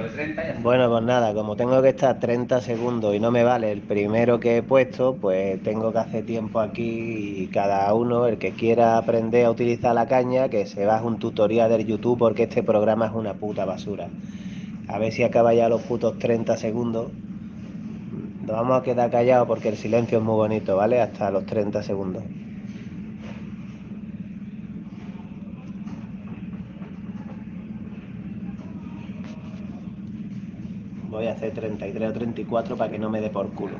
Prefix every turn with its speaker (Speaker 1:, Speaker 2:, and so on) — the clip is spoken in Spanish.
Speaker 1: lo de 30 ya está.
Speaker 2: Bueno, pues nada, como tengo que estar 30 segundos y no me vale el primero que he puesto, pues tengo que hacer tiempo aquí y cada uno, el que quiera aprender a utilizar la caña, que se baje un tutorial del YouTube porque este programa es una puta basura. A ver si acaba ya los putos 30 segundos. Nos vamos a quedar callados porque el silencio es muy bonito, ¿vale? Hasta los 30 segundos. Voy a hacer 33 o 34 para que no me dé por culo.